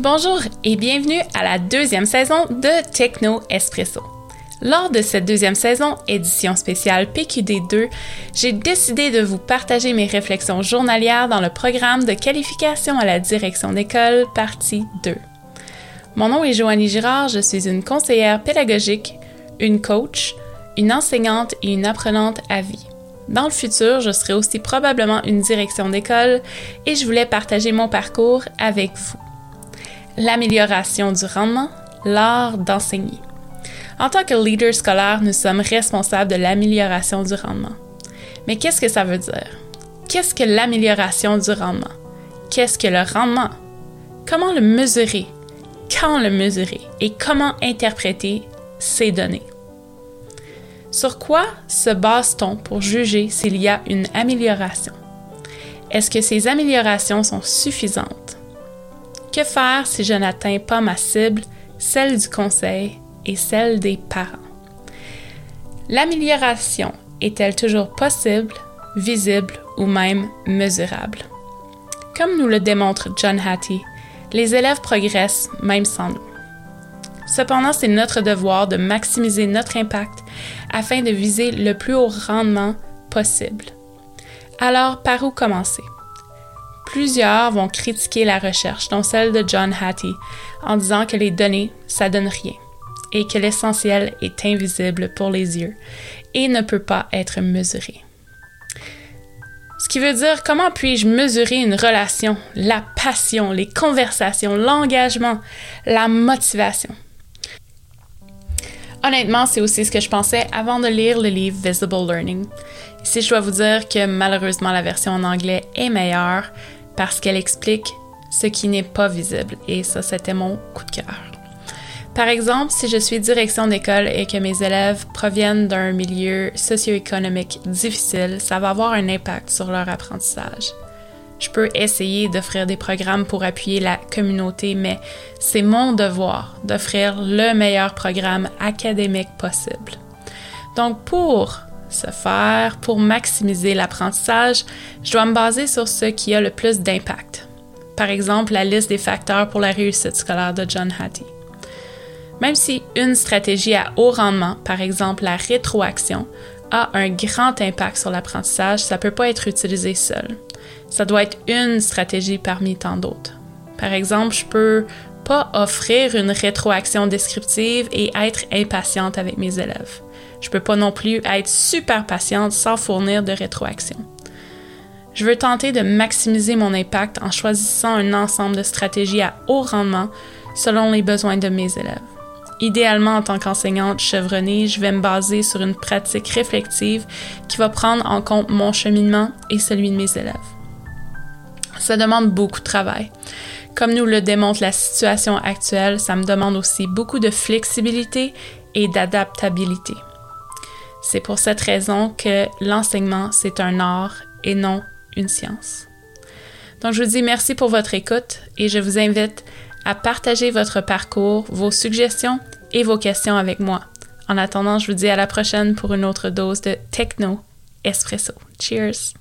Bonjour et bienvenue à la deuxième saison de Techno Espresso. Lors de cette deuxième saison, édition spéciale PQD2, j'ai décidé de vous partager mes réflexions journalières dans le programme de qualification à la direction d'école, partie 2. Mon nom est Joanie Girard, je suis une conseillère pédagogique, une coach, une enseignante et une apprenante à vie. Dans le futur, je serai aussi probablement une direction d'école et je voulais partager mon parcours avec vous l'amélioration du rendement, l'art d'enseigner. En tant que leader scolaire, nous sommes responsables de l'amélioration du rendement. Mais qu'est-ce que ça veut dire? Qu'est-ce que l'amélioration du rendement? Qu'est-ce que le rendement? Comment le mesurer? Quand le mesurer? Et comment interpréter ces données? Sur quoi se base-t-on pour juger s'il y a une amélioration? Est-ce que ces améliorations sont suffisantes? Que faire si je n'atteins pas ma cible, celle du conseil et celle des parents? L'amélioration est-elle toujours possible, visible ou même mesurable? Comme nous le démontre John Hattie, les élèves progressent même sans nous. Cependant, c'est notre devoir de maximiser notre impact afin de viser le plus haut rendement possible. Alors, par où commencer? Plusieurs vont critiquer la recherche, dont celle de John Hattie, en disant que les données, ça donne rien et que l'essentiel est invisible pour les yeux et ne peut pas être mesuré. Ce qui veut dire comment puis-je mesurer une relation, la passion, les conversations, l'engagement, la motivation? Honnêtement, c'est aussi ce que je pensais avant de lire le livre Visible Learning. Ici, je dois vous dire que malheureusement, la version en anglais est meilleure, parce qu'elle explique ce qui n'est pas visible. Et ça, c'était mon coup de cœur. Par exemple, si je suis direction d'école et que mes élèves proviennent d'un milieu socio-économique difficile, ça va avoir un impact sur leur apprentissage. Je peux essayer d'offrir des programmes pour appuyer la communauté, mais c'est mon devoir d'offrir le meilleur programme académique possible. Donc pour se faire pour maximiser l'apprentissage, je dois me baser sur ce qui a le plus d'impact. Par exemple, la liste des facteurs pour la réussite scolaire de John Hattie. Même si une stratégie à haut rendement, par exemple la rétroaction, a un grand impact sur l'apprentissage, ça ne peut pas être utilisé seul. Ça doit être une stratégie parmi tant d'autres. Par exemple, je peux pas offrir une rétroaction descriptive et être impatiente avec mes élèves. Je peux pas non plus être super patiente sans fournir de rétroaction. Je veux tenter de maximiser mon impact en choisissant un ensemble de stratégies à haut rendement selon les besoins de mes élèves. Idéalement, en tant qu'enseignante chevronnée, je vais me baser sur une pratique réflexive qui va prendre en compte mon cheminement et celui de mes élèves. Ça demande beaucoup de travail. Comme nous le démontre la situation actuelle, ça me demande aussi beaucoup de flexibilité et d'adaptabilité. C'est pour cette raison que l'enseignement, c'est un art et non une science. Donc, je vous dis merci pour votre écoute et je vous invite à partager votre parcours, vos suggestions et vos questions avec moi. En attendant, je vous dis à la prochaine pour une autre dose de Techno Espresso. Cheers!